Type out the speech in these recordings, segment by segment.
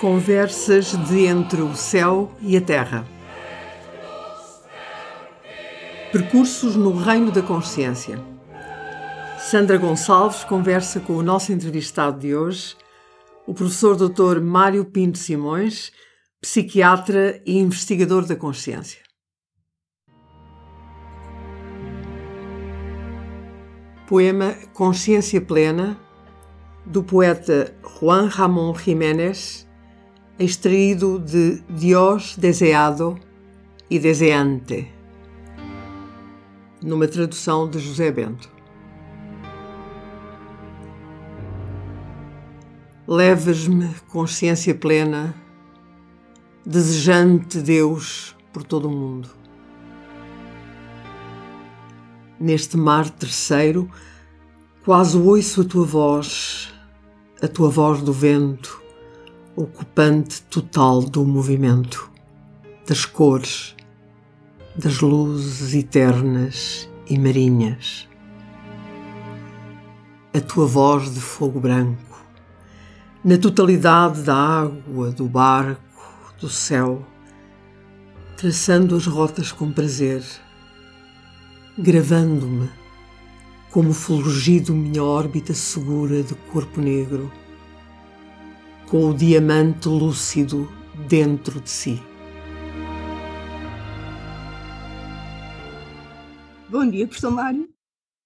Conversas de entre o céu e a terra. Percursos no reino da consciência. Sandra Gonçalves conversa com o nosso entrevistado de hoje, o professor Dr. Mário Pinto Simões, psiquiatra e investigador da consciência. Poema Consciência Plena, do poeta Juan Ramón Jiménez extraído de Dios Deseado e Deseante, numa tradução de José Bento. Leves-me consciência plena, desejante Deus por todo o mundo. Neste mar terceiro, quase ouço a tua voz, a tua voz do vento, ocupante total do movimento, das cores, das luzes eternas e marinhas. A tua voz de fogo branco, na totalidade da água, do barco, do céu, traçando as rotas com prazer, gravando-me como fulgido minha órbita segura de corpo negro com o diamante lúcido dentro de si. Bom dia, professor Mário.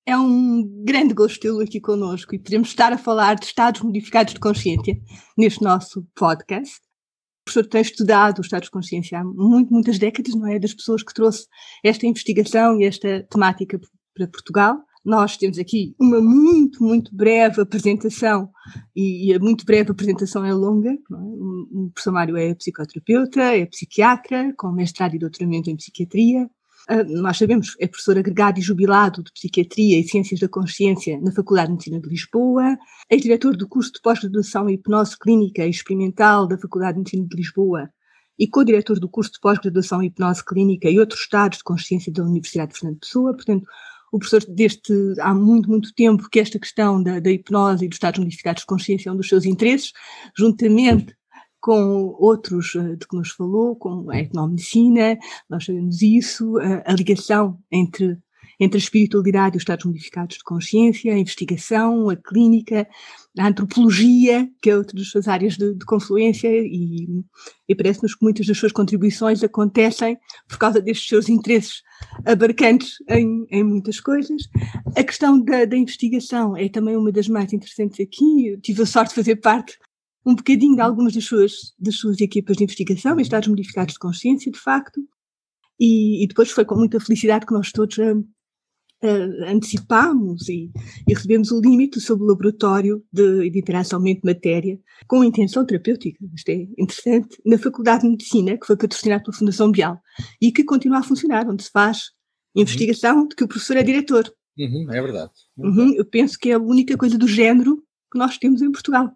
É um grande gosto tê-lo aqui conosco e podemos estar a falar de estados modificados de consciência neste nosso podcast. O professor tem estudado os estados de consciência há muito, muitas décadas, não é? Das pessoas que trouxe esta investigação e esta temática para Portugal. Nós temos aqui uma muito, muito breve apresentação, e, a muito breve apresentação é longa. É? O professor Mário é psicoterapeuta, é psiquiatra, com mestrado e doutoramento em psiquiatria. Uh, nós sabemos, é professor agregado e jubilado de Psiquiatria e Ciências da Consciência na Faculdade de Medicina de Lisboa, é diretor do curso de pós-graduação em Hipnose Clínica e Experimental da Faculdade de Medicina de Lisboa e co-diretor do curso de pós-graduação em Hipnose Clínica e outros estados de consciência da Universidade de Fernando Pessoa, portanto, o professor deste há muito, muito tempo que esta questão da, da hipnose e dos estados modificados de consciência é um dos seus interesses, juntamente com outros eh, de que nos falou, como a etnomedicina, nós sabemos isso, a, a ligação entre entre a espiritualidade e os estados modificados de consciência, a investigação, a clínica, a antropologia, que é outra das suas áreas de, de confluência, e, e parece-nos que muitas das suas contribuições acontecem por causa destes seus interesses abarcantes em, em muitas coisas. A questão da, da, investigação é também uma das mais interessantes aqui. Eu tive a sorte de fazer parte um bocadinho de algumas das suas, das suas equipas de investigação estados modificados de consciência, de facto, e, e, depois foi com muita felicidade que nós todos uh, uh, antecipámos e, e, recebemos o limite sobre o laboratório de, de interação mente-matéria com intenção terapêutica, isto é interessante, na Faculdade de Medicina, que foi patrocinado pela Fundação Bial e que continua a funcionar, onde se faz investigação de que o professor é diretor. Uhum, é verdade. Uhum, eu penso que é a única coisa do género que nós temos em Portugal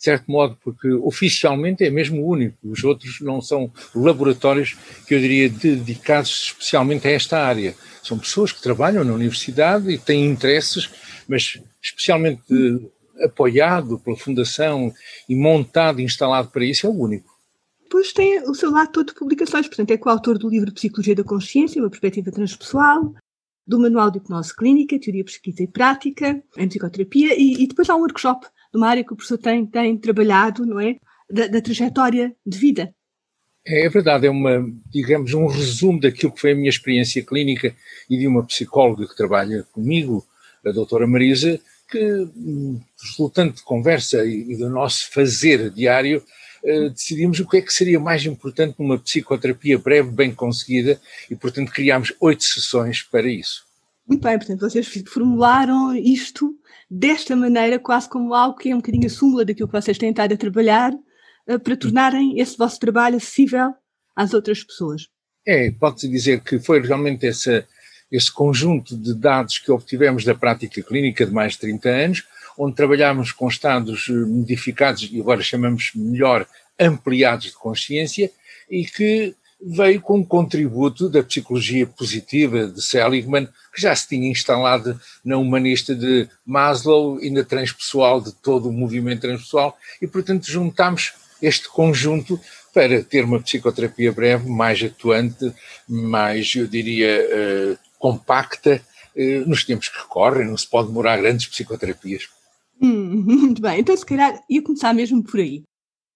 de certo modo, porque oficialmente é mesmo o único. Os outros não são laboratórios que eu diria dedicados especialmente a esta área. São pessoas que trabalham na universidade e têm interesses, mas especialmente apoiado pela Fundação e montado e instalado para isso, é o único. Depois tem o seu lado todo de publicações, portanto, é coautor do livro Psicologia da Consciência, uma perspectiva transpessoal, do Manual de Hipnose Clínica, Teoria, Pesquisa e Prática, em Psicoterapia, e, e depois há um workshop de uma área que o professor tem, tem trabalhado, não é? Da, da trajetória de vida. É, é verdade, é uma, digamos, um resumo daquilo que foi a minha experiência clínica e de uma psicóloga que trabalha comigo, a doutora Marisa, que, resultante de conversa e, e do nosso fazer diário, eh, decidimos o que é que seria mais importante numa psicoterapia breve, bem conseguida, e, portanto, criámos oito sessões para isso. Muito bem, portanto, vocês formularam isto desta maneira, quase como algo que é um bocadinho a súmula daquilo que vocês têm estado a trabalhar, uh, para tornarem esse vosso trabalho acessível às outras pessoas. É, pode-se dizer que foi realmente essa, esse conjunto de dados que obtivemos da prática clínica de mais de 30 anos, onde trabalhámos com estados eh, modificados e agora chamamos melhor ampliados de consciência e que veio com um contributo da psicologia positiva de Seligman, que já se tinha instalado na humanista de Maslow e na transpessoal de todo o movimento transpessoal, e portanto juntámos este conjunto para ter uma psicoterapia breve mais atuante, mais, eu diria, uh, compacta uh, nos tempos que correm, não se pode demorar grandes psicoterapias. Hum, muito bem, então se calhar ia começar mesmo por aí.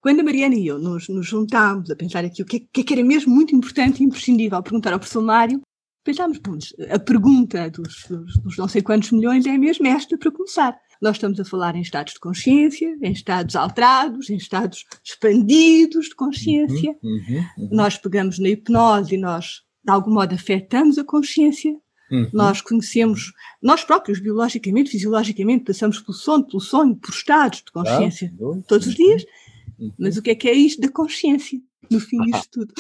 Quando a Mariana e eu nos, nos juntámos a pensar aqui o que, é, que era mesmo muito importante e imprescindível perguntar ao professor Mário, pensámos, bom, a pergunta dos, dos, dos, não sei quantos milhões é mesmo esta para começar. Nós estamos a falar em estados de consciência, em estados alterados, em estados expandidos de consciência. Uhum, uhum, uhum. Nós pegamos na hipnose e nós, de algum modo, afetamos a consciência. Uhum. Nós conhecemos, nós próprios, biologicamente, fisiologicamente, passamos pelo sono, pelo sonho, por estados de consciência todos os dias. Uhum. Mas o que é que é isto da consciência? No fim disto tudo.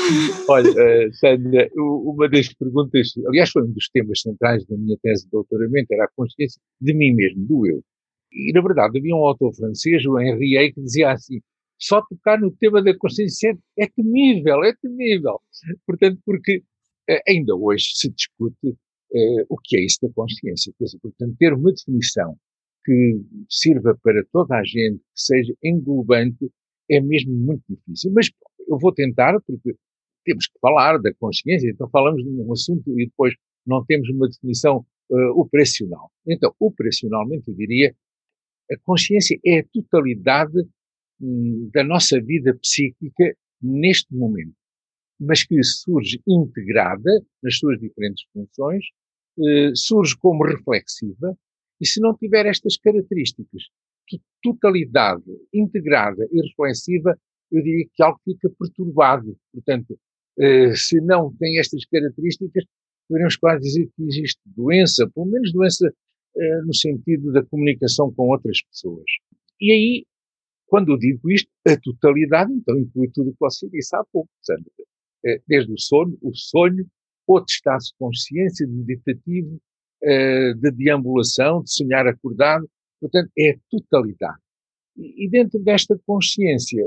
Olha, uh, Sandra, uma das perguntas, aliás, foi um dos temas centrais da minha tese de doutoramento, era a consciência de mim mesmo, do eu. E, na verdade, havia um autor francês, o Henri que dizia assim: só tocar no tema da consciência é temível, é temível. Portanto, porque uh, ainda hoje se discute uh, o que é isso da consciência. Quer dizer, portanto, ter uma definição que sirva para toda a gente, que seja englobante, é mesmo muito difícil. Mas eu vou tentar, porque temos que falar da consciência, então falamos de um assunto e depois não temos uma definição uh, operacional. Então, operacionalmente, eu diria, a consciência é a totalidade hum, da nossa vida psíquica neste momento, mas que surge integrada nas suas diferentes funções, uh, surge como reflexiva, e se não tiver estas características totalidade integrada e reflexiva, eu diria que algo fica perturbado. Portanto, eh, se não tem estas características, poderíamos quase dizer que existe doença, pelo menos doença eh, no sentido da comunicação com outras pessoas. E aí, quando eu digo isto, a totalidade, então inclui tudo o que você disse há pouco, Sandra. Eh, desde o sono, o sonho, outro estado de consciência, de meditativo, de deambulação, de sonhar acordado, Portanto, é a totalidade. E, dentro desta consciência,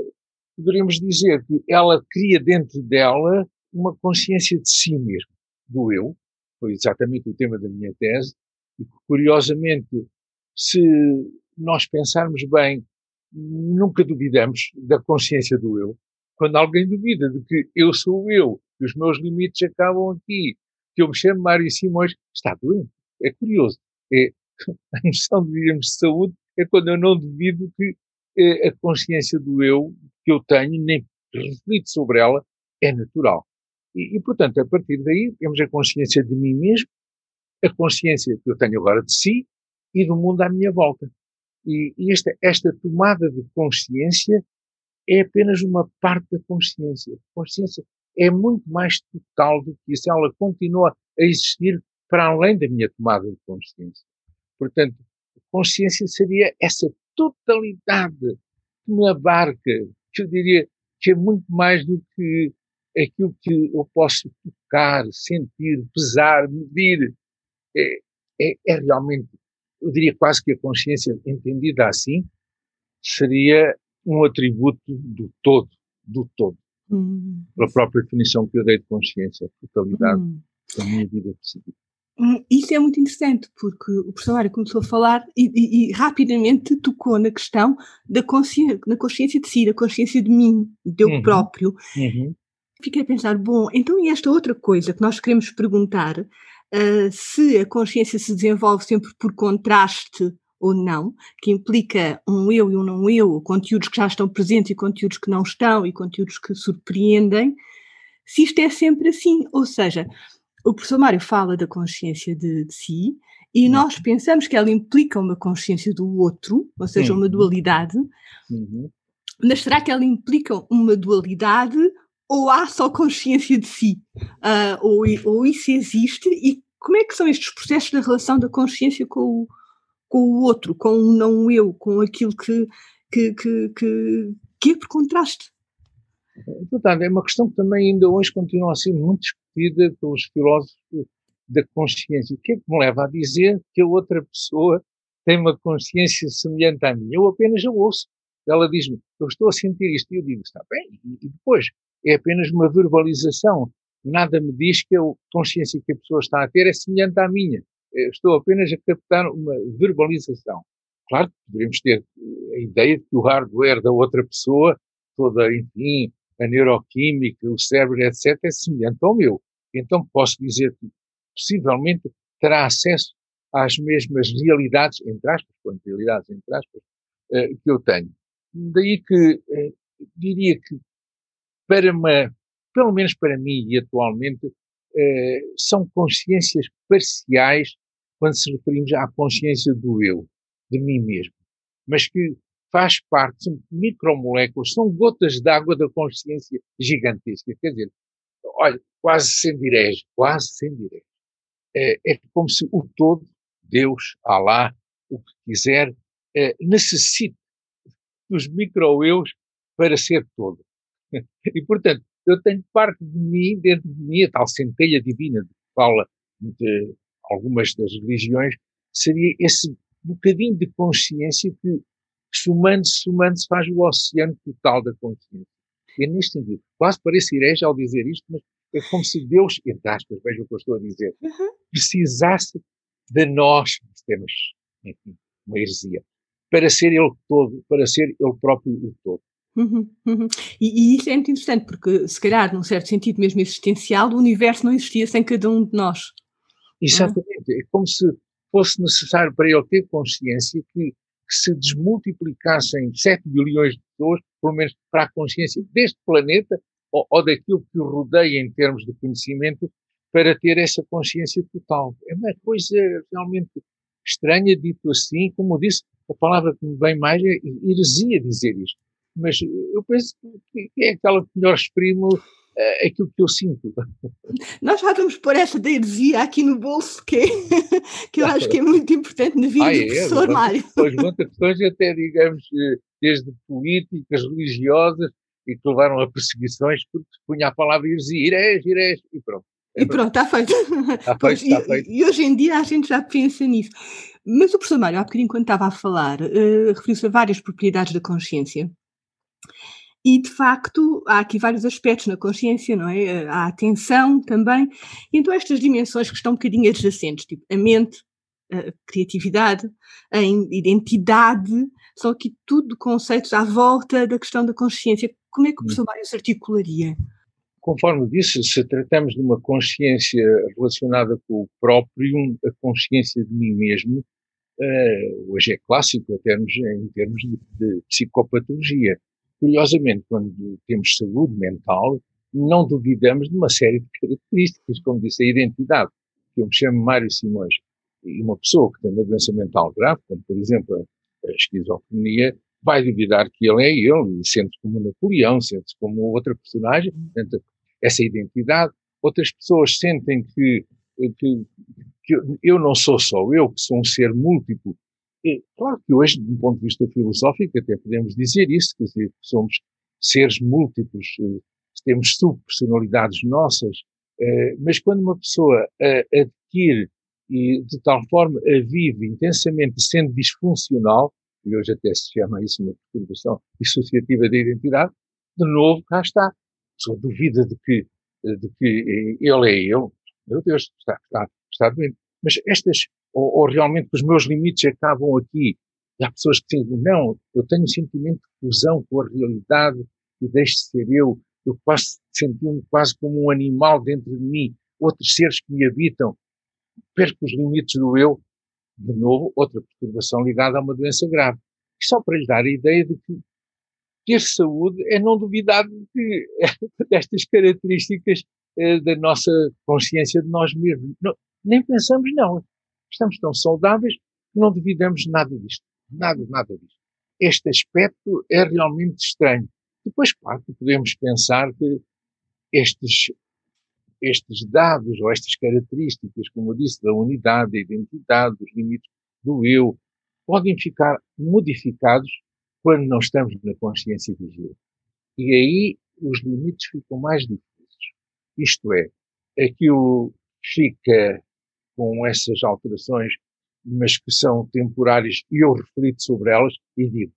poderíamos dizer que ela cria dentro dela uma consciência de si mesmo, do eu, foi exatamente o tema da minha tese, e curiosamente, se nós pensarmos bem, nunca duvidamos da consciência do eu. Quando alguém duvida de que eu sou eu, que os meus limites acabam aqui, que eu me chamo Mário Simões, está doente. É curioso. É a noção de, digamos, de saúde é quando eu não duvido que eh, a consciência do eu que eu tenho, nem reflito sobre ela, é natural. E, e, portanto, a partir daí, temos a consciência de mim mesmo, a consciência que eu tenho agora de si e do mundo à minha volta. E, e esta, esta tomada de consciência é apenas uma parte da consciência. A consciência é muito mais total do que isso. Ela continua a existir para além da minha tomada de consciência. Portanto, consciência seria essa totalidade que me abarca, que eu diria que é muito mais do que aquilo que eu posso tocar, sentir, pesar, medir. É, é, é realmente, eu diria quase que a consciência entendida assim seria um atributo do todo, do todo. Hum. Pela própria definição que eu dei de consciência, a totalidade hum. da minha vida psíquica. Isso é muito interessante, porque o professor Mário começou a falar e, e, e, rapidamente tocou na questão da consciência, na consciência de si, da consciência de mim, de eu uhum. próprio. Uhum. Fiquei a pensar, bom, então e esta outra coisa que nós queremos perguntar, uh, se a consciência se desenvolve sempre por contraste ou não, que implica um eu e um não eu, conteúdos que já estão presentes e conteúdos que não estão, e conteúdos que surpreendem, se isto é sempre assim, ou seja, o professor Mário fala da consciência de, de si e uhum. nós pensamos que ela implica uma consciência do outro, ou seja, uma dualidade. Uhum. Mas será que ela implica uma dualidade ou há só consciência de si? Uh, ou, ou isso existe? E como é que são estes processos da relação da consciência com o, com o outro, com o não eu, com aquilo que, que, que, que, que é por contraste? Portanto, é uma questão que também ainda hoje continua a ser muito discutida pelos filósofos da consciência. O que é que me leva a dizer que a outra pessoa tem uma consciência semelhante à minha? Eu apenas a ouço. Ela diz-me, eu estou a sentir isto. E eu digo, está bem. E depois, é apenas uma verbalização. Nada me diz que a consciência que a pessoa está a ter é semelhante à minha. Eu estou apenas a captar uma verbalização. Claro que poderíamos ter a ideia de que o hardware da outra pessoa toda, enfim, a neuroquímica, o cérebro, etc., é semelhante ao meu. Então posso dizer que possivelmente terá acesso às mesmas realidades, entre aspas, quando realidades, entre aspas, uh, que eu tenho. Daí que uh, diria que para uma, pelo menos para mim e atualmente, uh, são consciências parciais quando se referimos à consciência do eu, de mim mesmo, mas que faz parte, são micromoléculas, são gotas d'água da consciência gigantesca. Quer dizer, olha, quase sem direge, quase sem direge. É, é como se o todo, Deus, Alá, o que quiser, é, necessite dos micro-eus para ser todo. E, portanto, eu tenho parte de mim, dentro de mim, a tal centelha divina de que fala de algumas das religiões, seria esse bocadinho de consciência que, somando-se, somando-se, faz o oceano total da consciência. É neste sentido. Quase parece herege ao dizer isto, mas é como se Deus, entre aspas, veja o que eu estou a dizer, uhum. precisasse de nós, temos, enfim, uma heresia, para ser Ele todo, para ser Ele próprio o todo. Uhum, uhum. E, e, isso é muito interessante, porque se calhar, num certo sentido mesmo existencial, o universo não existia sem cada um de nós. Exatamente, é como se fosse necessário para ele ter consciência que, que se desmultiplicassem 7 bilhões de pessoas, pelo menos para a consciência deste planeta, ou, ou daquilo que o rodeia em termos de conhecimento, para ter essa consciência total. É uma coisa realmente estranha, dito assim, como disse, a palavra que me vem mais é heresia dizer isto. Mas eu penso que é aquela que melhor exprime uh, aquilo que eu sinto. Nós já vamos pôr essa da heresia aqui no bolso, que, que eu acho que é muito importante na vida ah, é, do professor Mário. Levanta questões até, digamos, desde políticas, religiosas, e que levaram a perseguições porque se punha a palavra heresia, herege, herege, e pronto. É e pronto, está feito. Está feito, está feito. E, e, hoje em dia a gente já pensa nisso. Mas o professor Mário, há bocadinho, quando estava a falar, uh, referiu-se a várias propriedades da consciência. E, de facto, há aqui vários aspectos na consciência, não é? Eh, há a atenção também. E então estas dimensões que estão um bocadinho adjacentes, tipo a mente, a criatividade, a identidade, são aqui tudo conceitos à volta da questão da consciência. Como é que o professor Mário se articularia? Conforme disse, se tratamos de uma consciência relacionada com o próprio, a consciência de mim mesmo, uh, hoje é clássico termos, em termos de, de psicopatologia. Curiosamente, quando temos saúde mental, não duvidamos de uma série de características, como disse, a identidade, que eu me chamo Mário Simões, e uma pessoa que tem uma doença mental grave, como por exemplo a esquizofrenia, vai duvidar que ele é ele, e sente-se como Napoleão, sente-se como outra personagem, portanto, essa identidade. Outras pessoas sentem que, que, que eu não sou só eu, que sou um ser múltiplo, claro que hoje, de um ponto de vista filosófico, até podemos dizer isso, quer dizer, que somos seres múltiplos, eh, temos subpersonalidades nossas, eh, mas quando uma pessoa adquire e de tal forma a vive intensamente sendo disfuncional, e hoje até se chama isso uma perturbação dissociativa da identidade, de novo cá está. A pessoa duvida de que, de que ele é ele, meu Deus, está, está, está doente. Mas estas ou, ou realmente os meus limites acabam aqui. E há pessoas que dizem, não, eu tenho um sentimento de fusão com a realidade e deixo de ser eu, eu quase senti-me quase como um animal dentro de mim, outros seres que me habitam, perco os limites do eu, de novo, outra perturbação ligada a uma doença grave. E só para lhe dar a ideia de que ter saúde é não duvidar de, destas características eh, da nossa consciência de nós mesmos. Não, nem pensamos, não estamos tão saudáveis que não duvidamos nada disto. Nada, nada disto. Este aspecto é realmente estranho. Depois, claro, podemos pensar que estes, estes dados ou estas características, como eu disse, da unidade, da identidade, dos limites do eu, podem ficar modificados quando não estamos na consciência vigilante. E aí os limites ficam mais difíceis. Isto é, aquilo fica com essas alterações, mas que são temporárias, e eu reflito sobre elas e digo: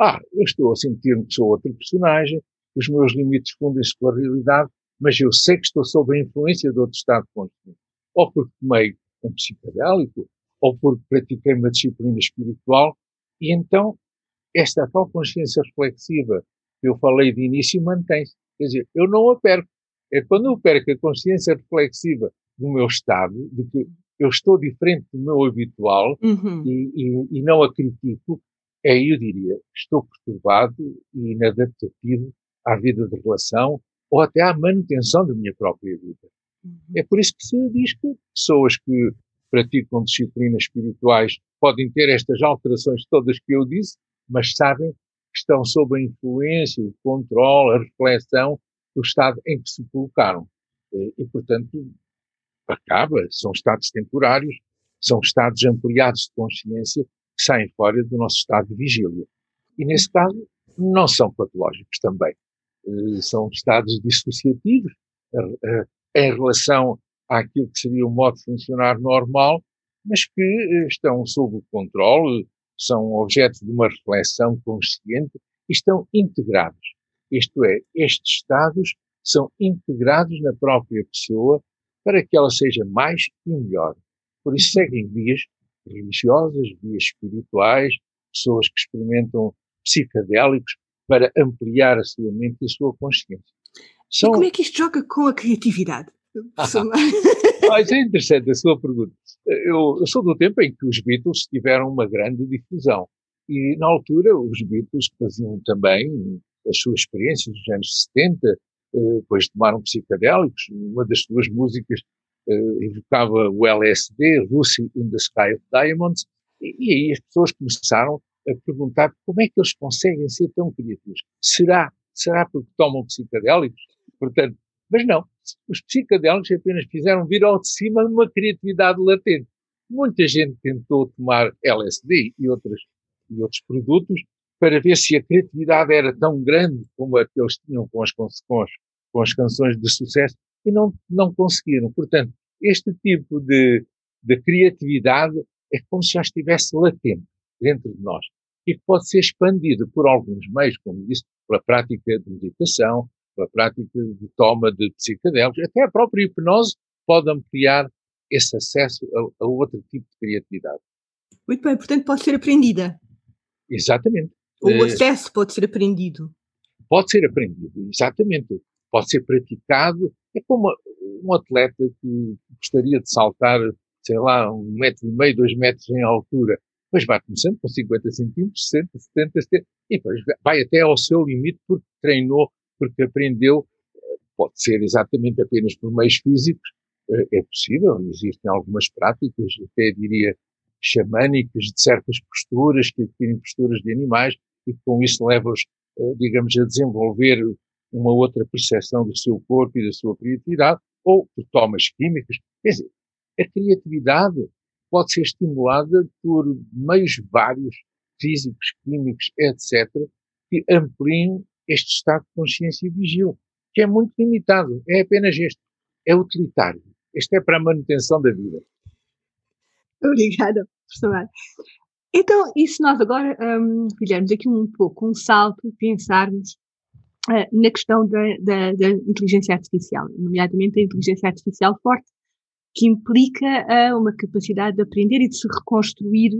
Ah, eu estou a sentir-me que sou outro personagem, os meus limites fundem-se com a realidade, mas eu sei que estou sob a influência de outro estado de consciência. Ou porque tomei um psicodélico, ou porque pratiquei uma disciplina espiritual, e então esta tal consciência reflexiva que eu falei de início mantém-se. Quer dizer, eu não a perco. É quando eu perco a consciência reflexiva do meu estado, de que eu estou diferente do meu habitual uhum. e, e, e, não a critico, aí eu diria, estou perturbado e inadaptativo à vida de relação ou até à manutenção da minha própria vida. Uhum. É por isso que se diz que pessoas que praticam disciplinas espirituais podem ter estas alterações todas que eu disse, mas sabem que estão sob a influência, o controle, a reflexão do estado em que se colocaram. E, e portanto, acaba, são estados temporários, são estados ampliados de consciência que saem fora do nosso estado de vigília. E nesse caso, não são patológicos também. Eh, são estados dissociativos eh, eh, em relação àquilo que seria o modo de funcionar normal, mas que estão sob o controle, são objeto de uma reflexão consciente e estão integrados. Isto é, estes estados são integrados na própria pessoa para que ela seja mais e melhor. Por isso seguem vias religiosas, vias espirituais, pessoas que experimentam psicadélicos para ampliar a sua mente e a sua consciência. São... E como é que isto joga com a criatividade? Mas é interessante a sua pergunta. Eu, eu, sou do tempo em que os Beatles tiveram uma grande difusão. E, na altura, os Beatles faziam também as suas experiências dos anos 70, eh, depois tomaram psicadélicos. Uma das suas músicas uh, evocava o LSD, Lucy in the Sky of Diamonds, e, e aí as pessoas começaram a perguntar como é que eles conseguem ser tão criativos. Será, será porque tomam psicadélicos? Portanto, mas não. Os psicadélicos apenas fizeram vir ao de cima uma criatividade latente. Muita gente tentou tomar LSD e, outras, e outros produtos para ver se a criatividade era tão grande como a que eles tinham com as, com com as canções de sucesso e não, não conseguiram. Portanto, este tipo de, de criatividade é como se já estivesse latente dentro de nós e que pode ser expandido por alguns meios, como disse, pela prática de meditação, pela prática de toma de psicodélicos, até a própria hipnose pode ampliar esse acesso a, a, outro tipo de criatividade. Muito bem, portanto pode ser aprendida. Exatamente. O eh, acesso pode ser aprendido. Pode ser aprendido, exatamente. Pode ser praticado. É como um atleta que gostaria de saltar, sei lá, um metro e meio, dois metros em altura depois vai começando com 50 centímetros, 60, 70, 70, e depois vai até ao seu limite porque treinou, porque aprendeu. Pode ser exatamente apenas por meios físicos, eh, é possível, existem algumas práticas, até diria xamânicas, de certas posturas, que adquirem posturas de animais, e com isso leva-os, eh, digamos, a desenvolver uma outra percepção do seu corpo e da sua criatividade, ou por tomas químicas. Quer dizer, a criatividade pode ser estimulada por meios vários, físicos, químicos, etc., que ampliem este estado de consciência vigil, que é muito limitado. É apenas este. É utilitário. Este é para a manutenção da vida. Obrigada, professor. Então, e se nós agora um, fizermos aqui um pouco um salto e pensarmos uh, na questão da, da, da, inteligência artificial, nomeadamente a inteligência artificial forte, que implica uh, uma capacidade de aprender e de se reconstruir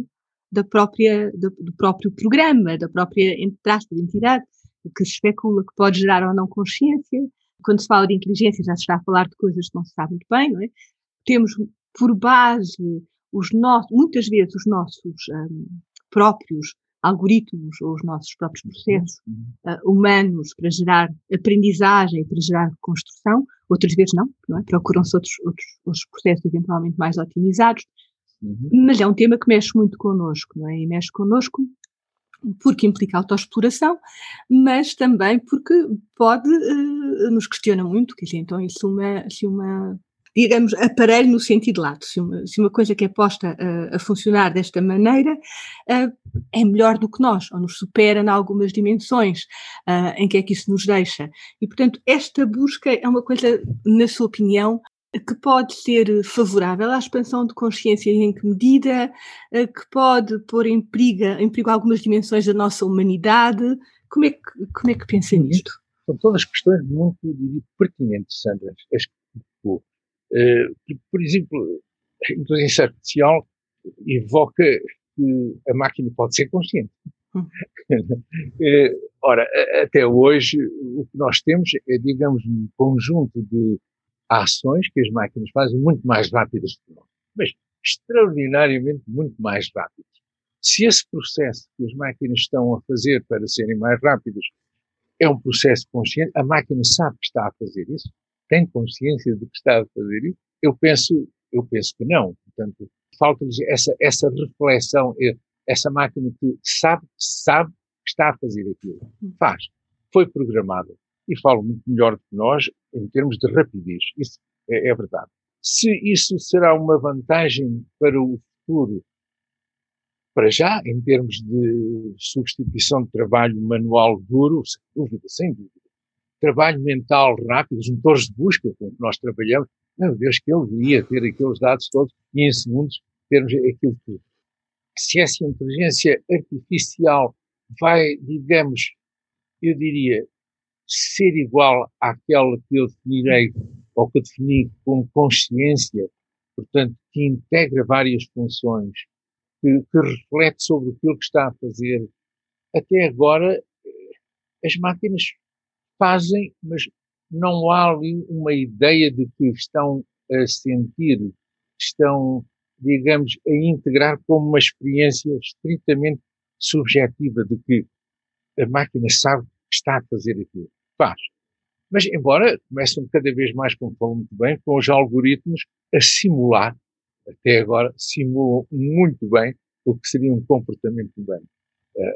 da própria, do, do próprio programa, da própria, entidade, que se especula que pode gerar ou não consciência. Quando se fala de inteligência, já se está a falar de coisas que não se sabe muito bem, não é? Temos por base os nossos, muitas vezes os nossos um, próprios algoritmos ou os nossos próprios processos uh, humanos para gerar aprendizagem, para gerar construção, outras vezes não, não é? procuram-se outros, outros, outros processos eventualmente mais otimizados, uhum. mas é um tema que mexe muito connosco, não é? E mexe connosco porque implica autoexploração, mas também porque pode, uh, nos questiona muito, quer dizer, então se uma, se uma digamos, aparelho no sentido lato. Se uma, se uma coisa que é posta a, a funcionar desta maneira uh, é melhor do que nós, ou nos supera em algumas dimensões, uh, em que é que isso nos deixa. E, portanto, esta busca é uma coisa, na sua opinião, que pode ser favorável à expansão de consciência e em que medida, uh, que pode pôr em perigo, em perigo algumas dimensões da nossa humanidade. Como é que, como é que pensa nisto? São todas questões muito pertinentes, Sandra. As que eh, por exemplo, a inteligência artificial evoca que a máquina pode ser consciente. Hum. Eh, Ora, até hoje, o que nós temos é, digamos, um conjunto de ações que as máquinas fazem muito mais rápidas que nós, mas extraordinariamente muito mais rápidas. Se esse processo que as máquinas estão a fazer para serem mais rápidas é um processo consciente, a máquina sabe que está a fazer isso, tem consciência de que está a fazer isso, eu penso, eu penso que não. Portanto, falta-lhes essa, essa reflexão, essa máquina que sabe, sabe que está a fazer aquilo. Faz. Foi programada. E falo muito melhor do que nós em termos de rapidez. Isso é, é verdade. Se isso será uma vantagem para o futuro, para já, em termos de substituição de trabalho manual duro, sem dúvida, sem dúvida. Trabalho mental rápido, os motores de busca que nós trabalhamos, meu Deus, que ele ia ter aqueles dados todos e em segundos termos aquilo tudo. Se essa inteligência artificial vai, digamos, eu diria, ser igual àquela que eu definirei, ou que eu defini como consciência, portanto, que integra várias funções, que, que reflete sobre aquilo que está a fazer. Até agora, eh, as máquinas fazem, mas não há ali uma ideia de que estão a sentir, estão, digamos, a integrar como uma experiência estritamente subjetiva de que a máquina sabe que está a fazer aquilo. Faz. Mas, embora começam cada vez mais, como falou muito bem, com os algoritmos a simular, até agora simulam muito bem o que seria um comportamento humano.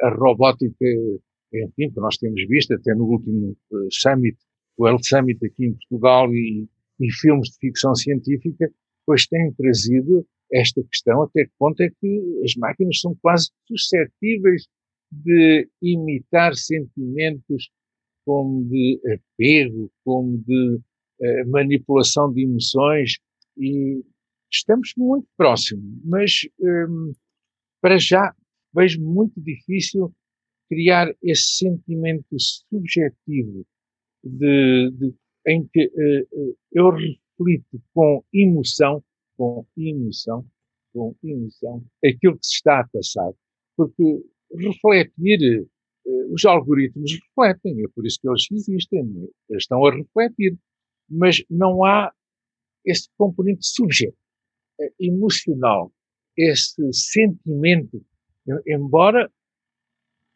A robótica, enfim, que nós temos visto até no último uh, Summit o World Summit aqui em Portugal e, e filmes de ficção científica, pois têm trazido esta questão até que ponto é que as máquinas são quase suscetíveis de imitar sentimentos como de apego, como de uh, manipulação de emoções e estamos muito próximos, mas um, para já vejo muito difícil criar esse sentimento subjetivo de, de, em que uh, eu reflito com emoção, com emoção, com emoção, aquilo que se está a passar. Porque refletir, uh, os algoritmos refletem, é por isso que eles existem, eles estão a refletir, mas não há esse componente subjetivo, uh, emocional, esse sentimento, embora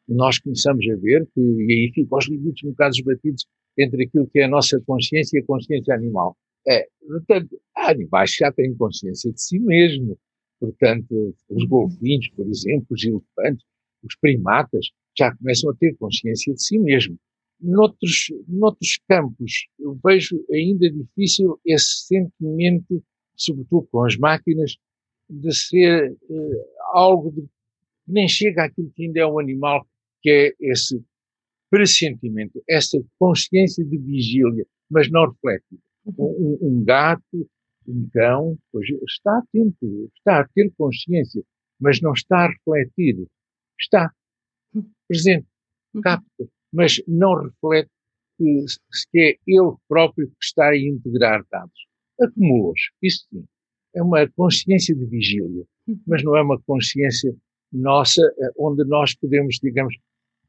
nós começamos a ver que, e aí ficam os limites um bocado esbatidos entre aquilo que é a nossa consciência e a consciência animal. É, portanto, animais já têm consciência de si mesmo. Portanto, os uhum. golfinhos, por exemplo, os elefantes, os primatas, já começam a ter consciência de si mesmo. Noutros, noutros campos, eu vejo ainda difícil esse sentimento, sobretudo com as máquinas, de ser uh, algo de, que nem chega àquilo que ainda é um animal, que é esse pressentimento, essa consciência de vigília, mas não reflete. Um, um gato, um cão, pois está atento, está a ter consciência, mas não está a refletir. Está presente, uhum. capta, mas não reflete que, que é ele próprio que está a integrar dados. Acumula-os, isso sim. É uma consciência de vigília, uhum. mas não é uma consciência nossa eh, onde nós podemos, digamos,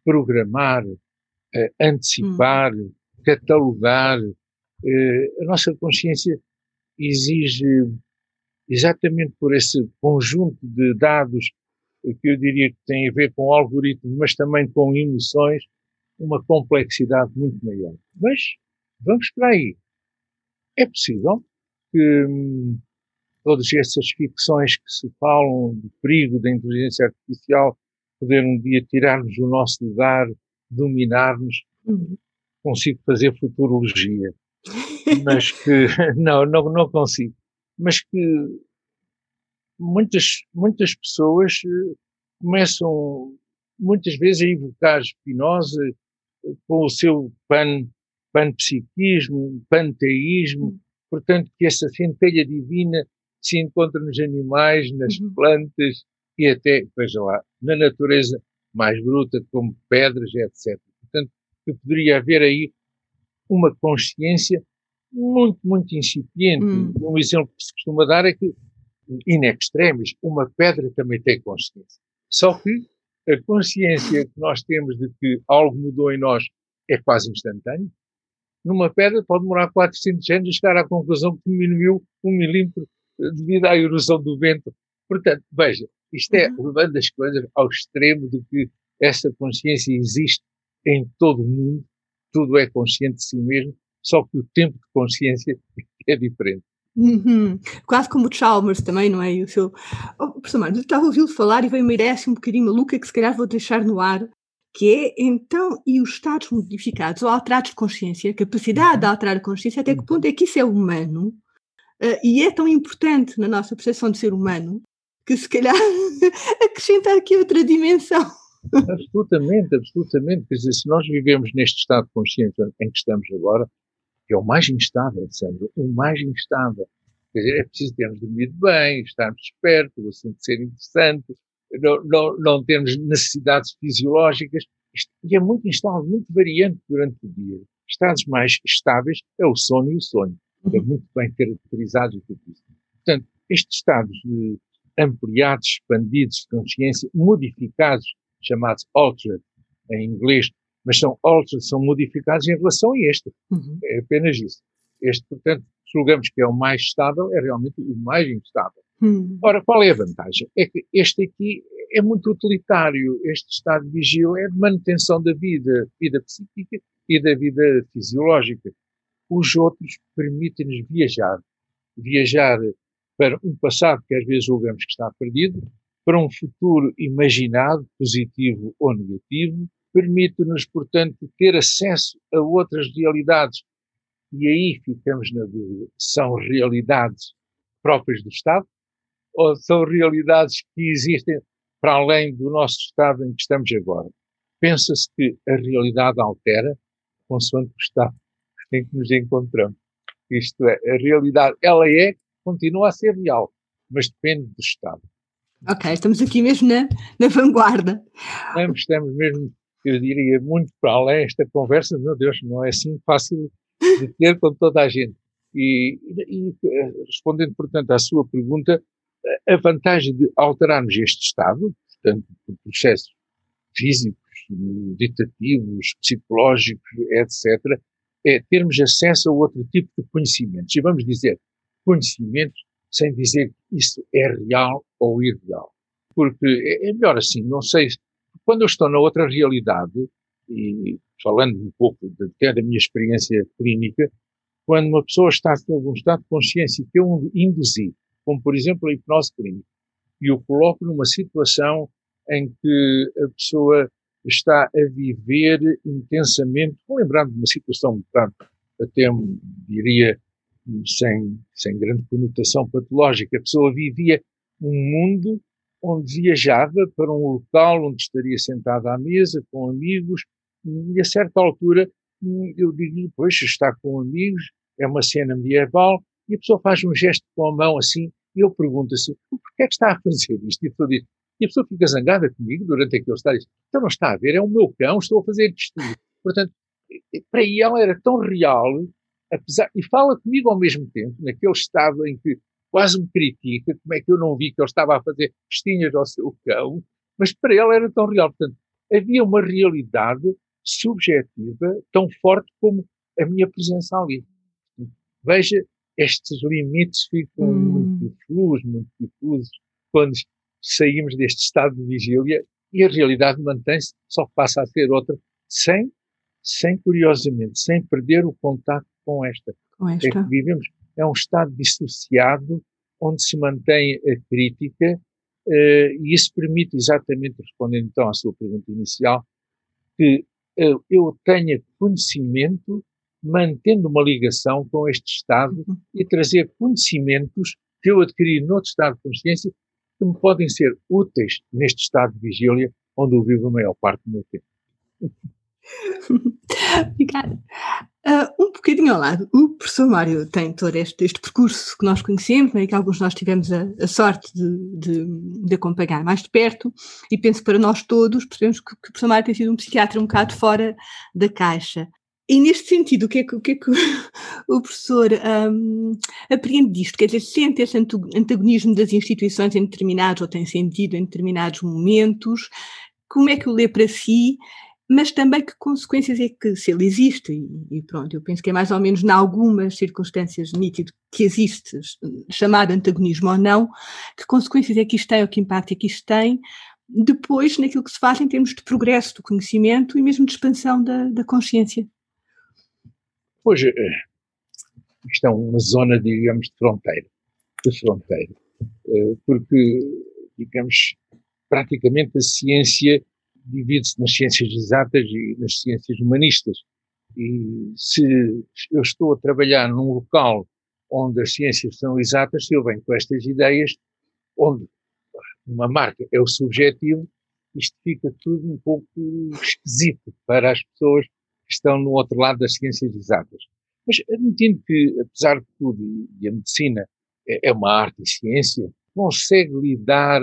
programar, uh, antecipar, hum. catalogar. Uh, a nossa consciência exige, exatamente por esse conjunto de dados que eu diria que tem a ver com algoritmos, mas também com emoções, uma complexidade muito maior. Mas vamos para aí. É possível que hum, todas essas ficções que se falam do perigo da inteligência artificial poder um dia tirar-nos o nosso lugar dominar-nos, uhum. consigo fazer futurologia, mas que, não, não, não consigo, mas que muitas, muitas pessoas eh, começam muitas vezes a evocar Spinoza eh, com o seu pan, panpsiquismo, panteísmo, uhum. portanto que essa centelha divina se encontra nos animais, nas uhum. plantas e até, veja lá, na natureza mais bruta, como pedras, etc. Portanto, poderia haver aí uma consciência muito, muito incipiente. Hum. Um exemplo que se costuma dar é que, in extremis, uma pedra também tem consciência. Só que a consciência que nós temos de que algo mudou em nós é quase instantâneo. Numa pedra pode demorar 400 anos a chegar à conclusão que diminuiu um milímetro devido à erosão do vento. Portanto, veja, isto é uhum. levando as coisas ao extremo de que essa consciência existe em todo o mundo, tudo é consciente de si mesmo, só que o tempo de consciência é diferente. Uhum. Quase como o Chalmers também, não é? E o seu. Oh, professor Mário, eu estava a ouvi-lo falar e veio uma ideia assim um bocadinho maluca que se calhar vou deixar no ar, que é então, e os estados modificados ou alterados de consciência, a capacidade de uhum. alterar a consciência, até que ponto é que isso é humano uh, e é tão importante na nossa percepção de ser humano que se calhar acrescentar aqui outra dimensão. Absolutamente, absolutamente. Quer dizer, se nós vivemos neste estado de consciência em que estamos agora, que é o mais instável, Sandro, o mais instável. Quer dizer, é preciso termos dormido bem, estarmos espertos, o assunto ser interessante, não, não, não termos necessidades fisiológicas. E é muito instável, muito variante durante o dia. Estados mais estáveis é o sono e o sonho. É muito bem caracterizado tudo isso. Portanto, estes estados ampliados, expandidos de consciência, modificados, chamados altered em inglês, mas são altered, são modificados em relação a este. Uhum. É apenas isso. Este, portanto, julgamos que é o mais estável, é realmente o mais instável. Uhum. Ora, qual é a vantagem? É que este aqui é muito utilitário. Este estado de vigília é de manutenção da vida, vida psíquica e da vida fisiológica. Os outros permitem-nos viajar. Viajar para um passado que às vezes julgamos que está perdido, para um futuro imaginado, positivo ou negativo, permite-nos, portanto, ter acesso a outras realidades. E aí ficamos na dúvida: são realidades próprias do Estado ou são realidades que existem para além do nosso Estado em que estamos agora? Pensa-se que a realidade altera consoante o Estado em que nos encontramos. Isto é, a realidade, ela é, continua a ser real, mas depende do Estado. Ok, estamos aqui mesmo na, na vanguarda. Estamos, estamos mesmo eu diria, muito para além esta conversa, meu Deus, não é assim fácil de ter com toda a gente. E, e, respondendo, portanto, à sua pergunta, a vantagem de alterarmos este estado, portanto, por processos físicos, meditativos, psicológicos, etc., é termos acesso a outro tipo de conhecimentos. E vamos dizer conhecimentos sem dizer que isso é real ou irreal. Porque é, é melhor assim, não sei quando eu estou na outra realidade, e falando um pouco de, até da minha experiência clínica, quando uma pessoa está em algum estado de consciência que eu induzi, como por exemplo a hipnose clínica, e o coloco numa situação em que a pessoa está a viver intensamente, lembrando de uma situação um bocado, até diria, sem, sem grande conotação patológica, a pessoa vivia um mundo onde viajava para um local onde estaria sentado à mesa com amigos e a certa altura eu digo pois está com amigos, é uma cena medieval e a pessoa faz um gesto com a mão assim e eu pergunto assim, porquê é que está a fazer isto? E a pessoa diz, e a pessoa fica zangada comigo durante aquele e diz, então não está a ver, é o meu cão, estou a fazer isto. Portanto, para ela era tão real, apesar, e fala comigo ao mesmo tempo, naquele estado em que quase me critica como é que eu não vi que ele estava a fazer festinhas ao seu cão, mas para ele era tão real. Portanto, havia uma realidade subjetiva tão forte como a minha presença ali. Veja, estes limites ficam hum. muito difusos, muito difusos, quando saímos deste estado de vigília e a realidade mantém-se, só passa a ser outra, sem, sem curiosamente, sem perder o contato com esta. Com esta. É que vivemos é um estado dissociado onde se mantém a crítica uh, e isso permite exatamente, respondendo então à sua pergunta inicial, que uh, eu tenha conhecimento mantendo uma ligação com este estado uhum. e trazer conhecimentos que eu adquiri noutro estado de consciência que me podem ser úteis neste estado de vigília onde eu vivo a maior parte do meu tempo. Obrigada. Uh, um bocadinho ao lado, o professor Mário tem todo este, este percurso que nós conhecemos, né, que alguns de nós tivemos a, a sorte de, de, de, acompanhar mais de perto, e penso que para nós todos percebemos que, que, o professor Mário tem sido um psiquiatra um bocado fora da caixa. E neste sentido, o que é que o, que é que o professor um, apreende disto? Quer dizer, sente esse antagonismo das instituições em determinados, ou tem sentido em determinados momentos, como é que o lê para si, mas também que consequências é que, se ele existe, e, pronto, eu penso que é mais ou menos em algumas circunstâncias nítido que existe, chamado antagonismo ou não, que consequências é que isto tem ou que impacto é que isto tem, depois naquilo que se faz em termos de progresso do conhecimento e mesmo de expansão da, da consciência. Pois, eh, isto é uma zona, digamos, de fronteira, de fronteira, eh, porque, digamos, praticamente a ciência divide-se nas ciências exatas e nas ciências humanistas. E se eu estou a trabalhar num local onde as ciências são exatas, se eu venho com estas ideias, onde uma marca é o subjetivo, isto fica tudo um pouco esquisito para as pessoas que estão no outro lado das ciências exatas. Mas admitindo que, apesar de tudo, e a medicina é, é uma arte e ciência, consegue lidar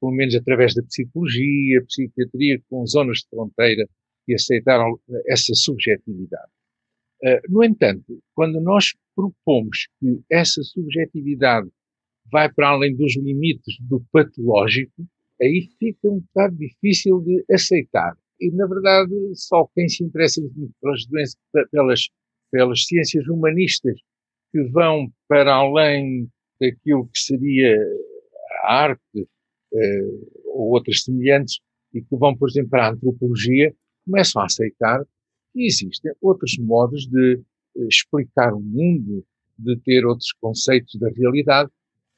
pelo menos através da psicologia, psiquiatria, com zonas de fronteira e aceitar essa subjetividade. Uh, no entanto, quando nós propomos que essa subjetividade vai para além dos limites do patológico, aí fica um bocado difícil de aceitar. E, na verdade, só quem se interessa pelas doenças, pelas, pelas ciências humanistas, que vão para além daquilo que seria a arte, ou outras semelhantes, e que vão, por exemplo, para a antropologia, começam a aceitar que existem outros modos de uh, explicar o mundo, de ter outros conceitos da realidade,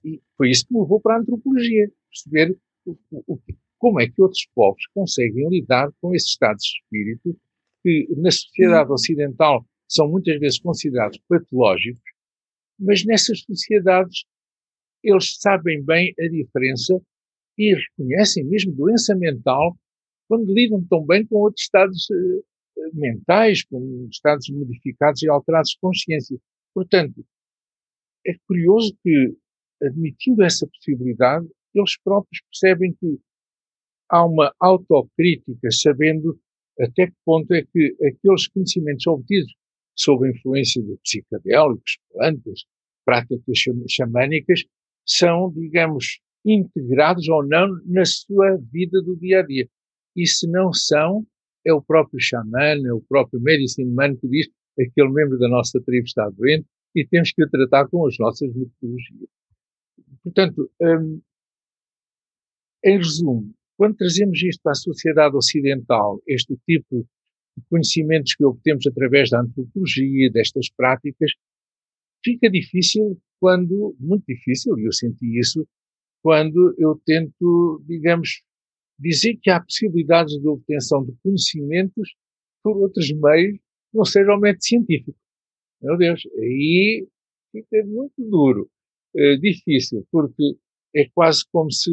e foi isso que me levou para a antropologia, perceber o, o, como é que outros povos conseguem lidar com esses estados de espírito que na sociedade ocidental são muitas vezes considerados patológicos, mas nessas sociedades eles sabem bem a diferença e reconhecem mesmo doença mental quando lidam tão bem com outros estados uh, mentais, com estados modificados e alterados de consciência. Portanto, é curioso que, admitindo essa possibilidade, eles próprios percebem que há uma autocrítica, sabendo até que ponto é que aqueles conhecimentos obtidos sob a influência de psicadélicos, plantas, práticas xamânicas, são, digamos, integrados ou não na sua vida do dia a dia. E se não são, é o próprio xamã, é o próprio medicine man que diz aquele membro da nossa tribo está doente e temos que o tratar com as nossas metodologias. Portanto, hum, em resumo, quando trazemos isto para a sociedade ocidental, este tipo de conhecimentos que obtemos através da antropologia, destas práticas, fica difícil quando, muito difícil, e eu senti isso, quando eu tento, digamos, dizer que há possibilidades de obtenção de conhecimentos por outros meios que não sejam o método científico. Meu Deus, aí fica muito duro, é difícil, porque é quase como se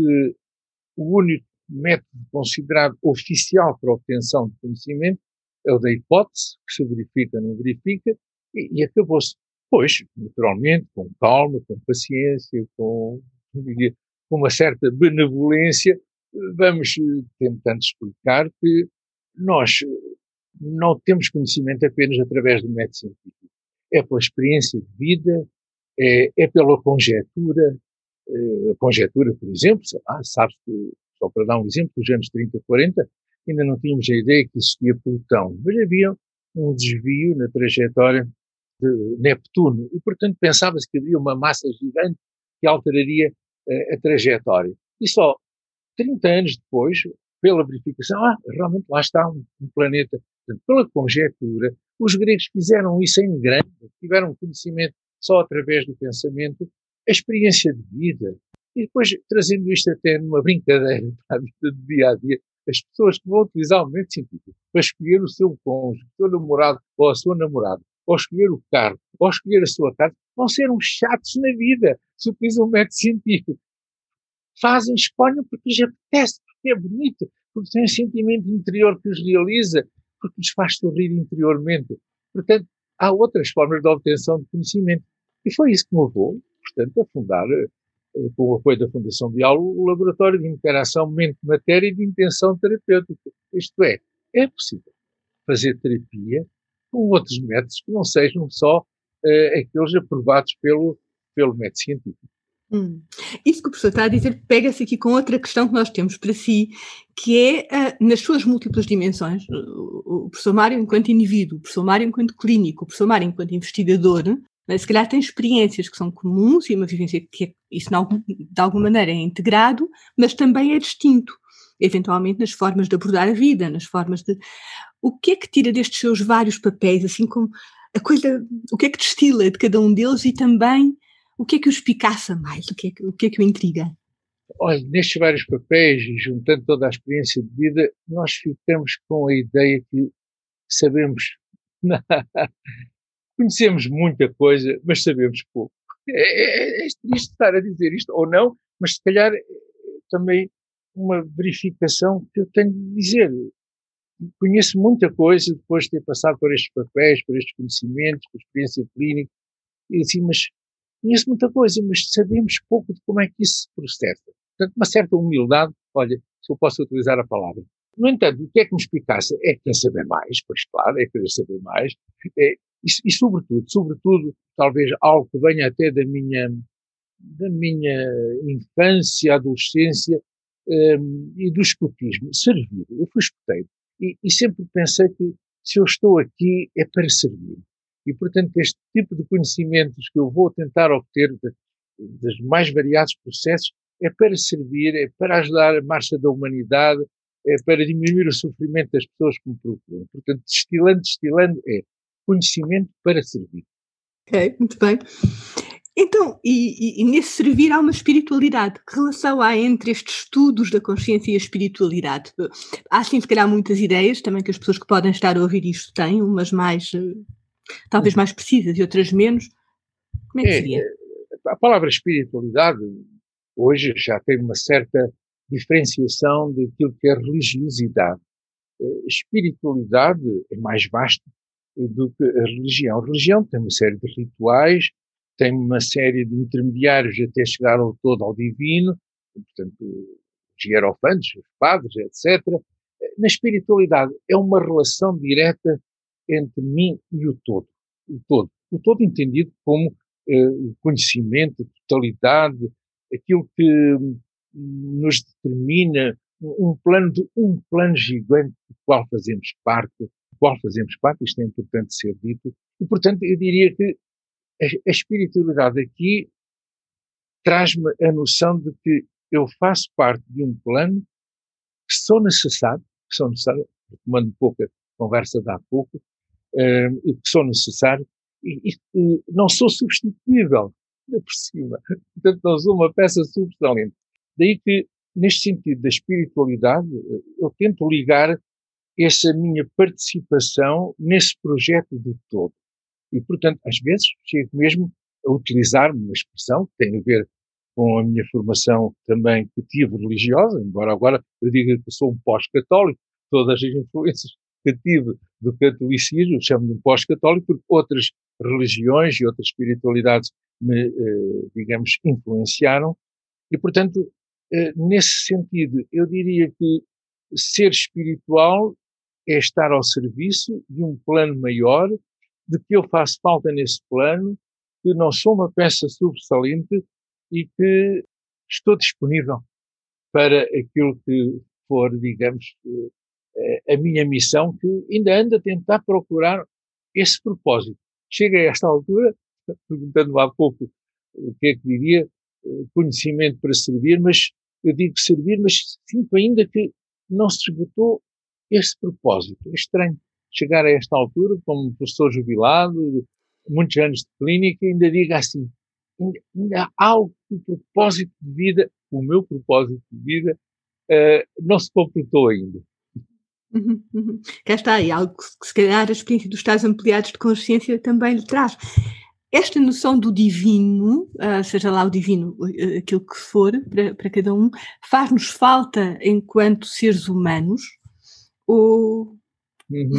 o único método considerado oficial para obtenção de conhecimento é o da hipótese, que se verifica, não verifica, e, e acabou-se. Pois, naturalmente, com calma, com paciência, com, com uma certa benevolência, vamos eh, tentando explicar que nós eh, não temos conhecimento apenas através do método científico. É pela experiência de vida, é, é pela conjetura. Eh, a conjetura, por exemplo, sabes que, só para dar um exemplo, nos anos 30, 40, ainda não tínhamos a ideia que existia Plutão, mas havia um desvio na trajetória de Neptuno e, portanto, pensava-se que havia uma massa gigante que alteraria a trajetória. E só 30 anos depois, pela verificação, ah, realmente lá está um, um planeta. Portanto, pela conjectura, os gregos fizeram isso em grande, tiveram conhecimento só através do pensamento, a experiência de vida. E depois, trazendo isto até numa brincadeira para a vida do dia a dia, as pessoas que vão utilizar o método científico para escolher o seu cônjuge, o seu namorado ou a sua namorada, ou escolher o carro, ou escolher a sua casa, vão ser uns chatos na vida se utilizam o método científico fazem, escolhem porque lhes apetece, porque é bonito, porque tem um sentimento interior que os realiza, porque os faz sorrir interiormente. Portanto, há outras formas de obtenção de conhecimento. E foi isso que me levou, portanto, a fundar, eh, com o apoio da Fundação Bial, o Laboratório de Interação Mente-Matéria e de Intenção Terapêutica. Isto é, é possível fazer terapia com outros métodos que não sejam só uh, aqueles aprovados pelo, pelo método científico. Hum. Isso que o professor está a dizer pega-se aqui com outra questão que nós temos para si, que é uh, nas suas múltiplas dimensões. O, o professor Mário enquanto indivíduo, o professor Mário enquanto clínico, o professor Mário enquanto investigador, né, se calhar tem experiências que são comuns e uma vivência que é, isso de alguma maneira é integrado, mas também é distinto, eventualmente nas formas de abordar a vida, nas formas de... O que é que tira destes seus vários papéis, assim como a coisa, o que é que destila de cada um deles e também o que é que os picaça mais? O que é que o, que é que o intriga? Olha, nestes vários papéis, juntando toda a experiência de vida, nós ficamos com a ideia que sabemos, conhecemos muita coisa, mas sabemos pouco. É, é, é, é estar a dizer isto ou não, mas se calhar é também uma verificação que eu tenho de dizer. Conheço muita coisa depois de ter passado por estes papéis, por estes conhecimentos, por experiência clínica, e assim, mas conheço muita coisa, mas sabemos pouco de como é que isso se processa. Portanto, uma certa humildade, olha, se eu posso utilizar a palavra. No entanto, o que é que me explicasse? É querer saber mais, pois claro, é querer saber mais. É, e, e, sobretudo, sobretudo, talvez algo que venha até da minha, da minha infância, adolescência um, e do escutismo, servir. Eu fui escuteiro e, e sempre pensei que se eu estou aqui é para servir. E, portanto, este tipo de conhecimentos que eu vou tentar obter dos mais variados processos é para servir, é para ajudar a marcha da humanidade, é para diminuir o sofrimento das pessoas que me procuram. Portanto, destilando, destilando é conhecimento para servir. Ok, muito bem. Então, e, e, e, nesse servir há uma espiritualidade. Que relação há entre estes estudos da consciência e a espiritualidade? Há sim, se calhar, muitas ideias também que as pessoas que podem estar a ouvir isto têm, umas mais eh, talvez uhum. mais precisas e outras menos. Como é que é, seria? É, a palavra espiritualidade hoje já tem uma certa diferenciação daquilo que é religiosidade. A espiritualidade é mais vasta do que a religião. A religião tem uma série de rituais, tem uma série de intermediários até chegar ao todo ao divino, portanto, os hierofantes, os padres, etc. Na espiritualidade é uma relação direta entre mim e o todo. O todo, o todo entendido como eh, conhecimento, totalidade, aquilo que nos determina um plano de um plano gigante do qual fazemos parte, do qual fazemos parte, isto é importante ser dito, e portanto eu diria que a, espiritualidade aqui traz-me a noção de que eu faço parte de um plano que sou necessário, que sou necessário, retomando um pouco a conversa de há pouco, uh, que são necessários e, e, não sou substituível, por cima. Portanto, não sou uma peça subsalente. Daí que, neste sentido da espiritualidade, eu tento ligar essa minha participação nesse projeto do todo. E, portanto, às vezes chego mesmo a utilizar uma expressão que tem a ver com a minha formação também que tive religiosa, embora agora eu diga que sou um pós-católico, todas as influências que tive do catolicismo, chamo-me um pós-católico, porque outras religiões e outras espiritualidades me, eh, digamos, influenciaram. E, portanto, eh, nesse sentido, eu diria que ser espiritual é estar ao serviço de um plano maior, de que eu faço falta nesse plano, que não sou uma peça sobressalente e que estou disponível para aquilo que for, digamos, eh, a minha missão, que ainda anda a tentar procurar esse propósito. Chega a esta altura, perguntando há pouco o que é que diria, eh, conhecimento para servir, mas eu digo servir, mas sinto ainda que não se esgotou esse propósito. É estranho chegar a esta altura, como professor jubilado, muitos anos de clínica, ainda diga assim, ainda, há algo que o propósito de vida, o meu propósito de vida, uh, não se completou ainda. Uhum, uhum. Cá está, e algo que se calhar a experiência dos estados ampliados de consciência também lhe traz. Esta noção do divino, uh, seja lá o divino, uh, aquilo que for, para, para cada um, faz-nos falta enquanto seres humanos? Ou... Uhum.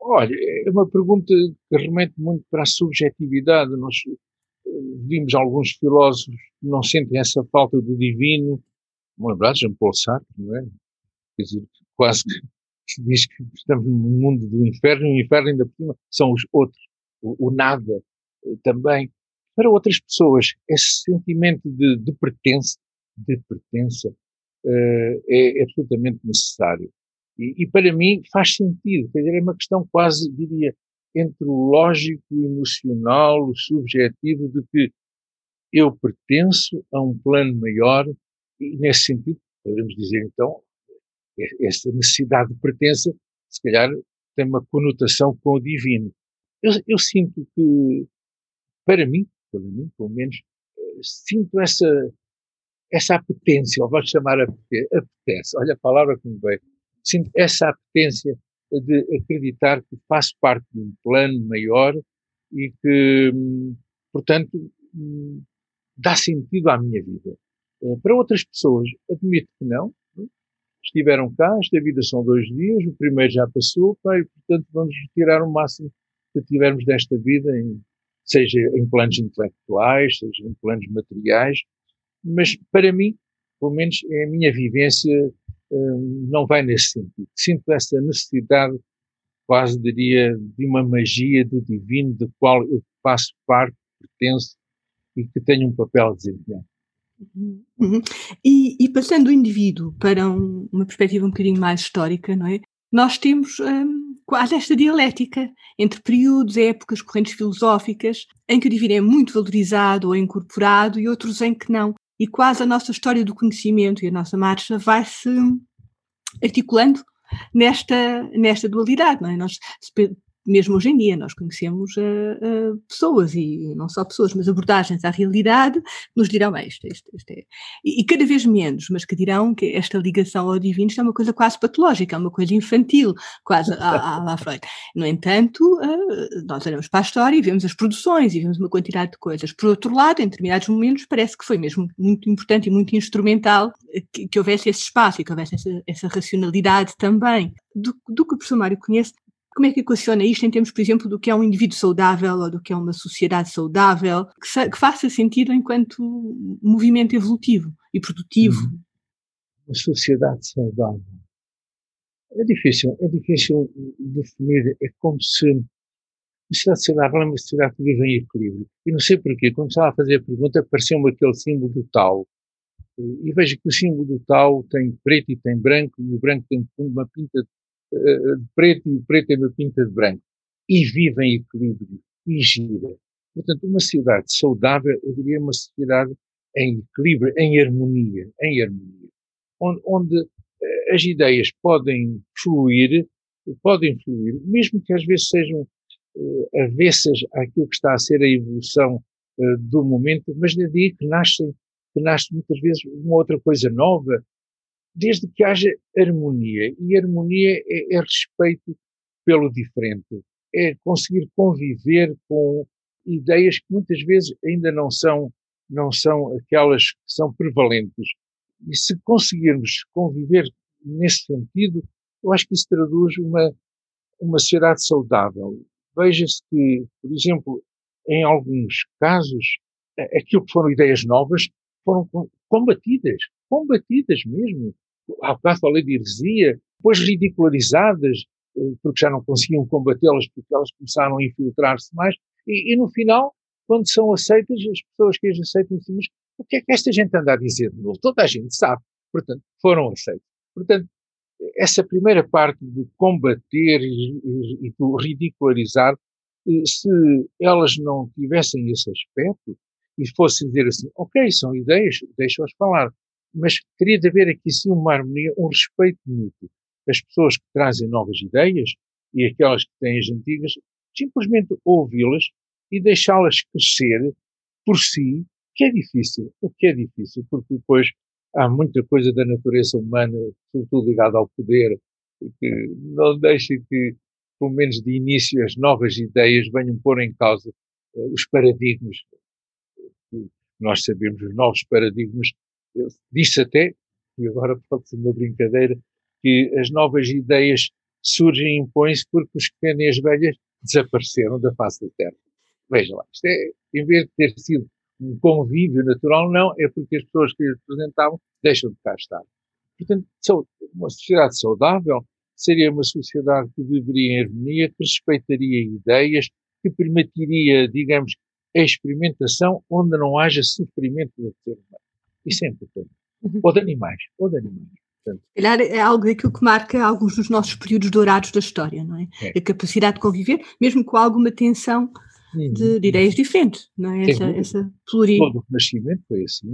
Olha, é uma pergunta que remete muito para a subjetividade. Nós eh, vimos alguns filósofos que não sentem essa falta do divino, é verdade? Jean-Paul Sartre, não é? Quer dizer, quase que diz que estamos no mundo do inferno, e o inferno ainda por cima são os outros, o, o nada eh, também. para outras pessoas, esse sentimento de, de pertença, de pertença uh, é absolutamente necessário. E, e, para mim faz sentido, quer dizer, é uma questão quase, diria, entre o lógico, o emocional, o subjetivo, de que eu pertenço a um plano maior, e nesse sentido, podemos dizer então, esta necessidade de pertença, se calhar, tem uma conotação com o divino. Eu, eu sinto que, para mim, para mim, pelo menos, eh, sinto essa, essa apetência, ou vamos chamar apetência, olha a palavra como veio, sinto essa apetência de acreditar que faço parte de um plano maior e que, hum, portanto, hum, dá sentido à minha vida. Eh, para outras pessoas, admito que não. Estiveram cá, esta vida são dois dias, o primeiro já passou, e portanto vamos retirar o máximo que tivermos desta vida, em, seja em planos intelectuais, seja em planos materiais, mas para mim, pelo menos é a minha vivência, hum, não vai nesse sentido. Sinto essa necessidade, quase diria, de uma magia do divino, do qual eu faço parte, pertenço e que tenho um papel a desempenhar. Uhum. uhum. E, e, passando o indivíduo para um, uma perspectiva um bocadinho mais histórica, não é? Nós temos um, quase esta dialética entre períodos, épocas, correntes filosóficas, em que o divino é muito valorizado ou incorporado e outros em que não. E quase a nossa história do conhecimento e a nossa marcha vai se articulando nesta, nesta dualidade. Não é? Nós, mesmo hoje em dia, nós conhecemos uh, uh, pessoas, e não só pessoas, mas abordagens à realidade, nos dirão, bem, isto, isto, isto é. E, e, cada vez menos, mas que dirão que esta ligação ao divino é uma coisa quase patológica, é uma coisa infantil, quase à, à, Freud. No entanto, uh, nós olhamos para a história e vemos as produções e vemos uma quantidade de coisas. Por outro lado, em determinados momentos, parece que foi mesmo muito importante e muito instrumental que, que houvesse esse espaço e que houvesse essa, essa racionalidade também. Do, do que o professor Mário conhece, como é que equaciona isto em termos, por exemplo, do que é um indivíduo saudável ou do que é uma sociedade saudável, que, que faça sentido enquanto movimento evolutivo e produtivo? Uhum. Uma sociedade saudável. É difícil, é difícil definir, é como se uma sociedade saudável é uma sociedade que vive em equilíbrio. E não sei porquê, quando estava a fazer a pergunta, apareceu-me aquele símbolo do tal. E vejo que o símbolo do tal tem preto e tem branco, e o branco tem uma pinta eh, de preto e o preto é uma pinta de branco. E vive em equilíbrio e gira. Portanto, uma sociedade saudável, eu diria uma sociedade em equilíbrio, em harmonia, em harmonia, onde, onde uh, as ideias podem fluir, podem fluir, mesmo que às vezes sejam uh, avessas àquilo que está a ser a evolução uh, do momento, mas daí que nascem, que nasce muitas vezes uma outra coisa nova, desde que haja harmonia. E harmonia é, é respeito pelo diferente, é conseguir conviver com ideias que muitas vezes ainda não são, não são aquelas que são prevalentes. E se conseguirmos conviver nesse sentido, eu acho que isso traduz uma, uma sociedade saudável. Veja-se que, por exemplo, em alguns casos, aquilo que foram ideias novas foram combatidas, combatidas mesmo há bocado falei de heresia, depois ridicularizadas, eh, porque já não conseguiam combatê-las, porque elas começaram a infiltrar-se mais, e, e, no final, quando são aceitas, as pessoas que as aceitam dizem, mas o que é que esta gente anda a dizer de novo? Toda a gente sabe, portanto, foram aceitas. Portanto, essa primeira parte do combater e, e, e do ridicularizar, eh, se elas não tivessem esse aspecto, e fossem dizer assim, ok, são ideias, deixa-os falar, mas de haver aqui sim uma harmonia, um respeito mútuo. As pessoas que trazem novas ideias e aquelas que têm as antigas, simplesmente ouvi-las e deixá-las crescer por si, que é difícil, o que é difícil, porque depois há muita coisa da natureza humana, sobretudo ligada ao poder, que não deixa que, pelo menos de início, as novas ideias venham pôr em causa uh, os paradigmas. Nós sabemos, os novos paradigmas disse até, e agora pode ser uma brincadeira, que as novas ideias surgem e impõem-se porque os as velhas desapareceram da face da Terra. Veja lá, isto é, em vez de ter sido um convívio natural, não, é porque as pessoas que as representavam deixam de cá estar. Portanto, uma sociedade saudável seria uma sociedade que viveria em harmonia, que respeitaria ideias, que permitiria, digamos, a experimentação onde não haja sofrimento do ser humano. Isso é importante. Uhum. Ou de animais, ou de animais. Portanto, calhar é algo daquilo que marca alguns dos nossos períodos dourados da história, não é? é. A capacidade de conviver, mesmo com alguma tensão de, de, ideias diferentes, não é? Essa, essa pluri... Todo o Renascimento foi assim,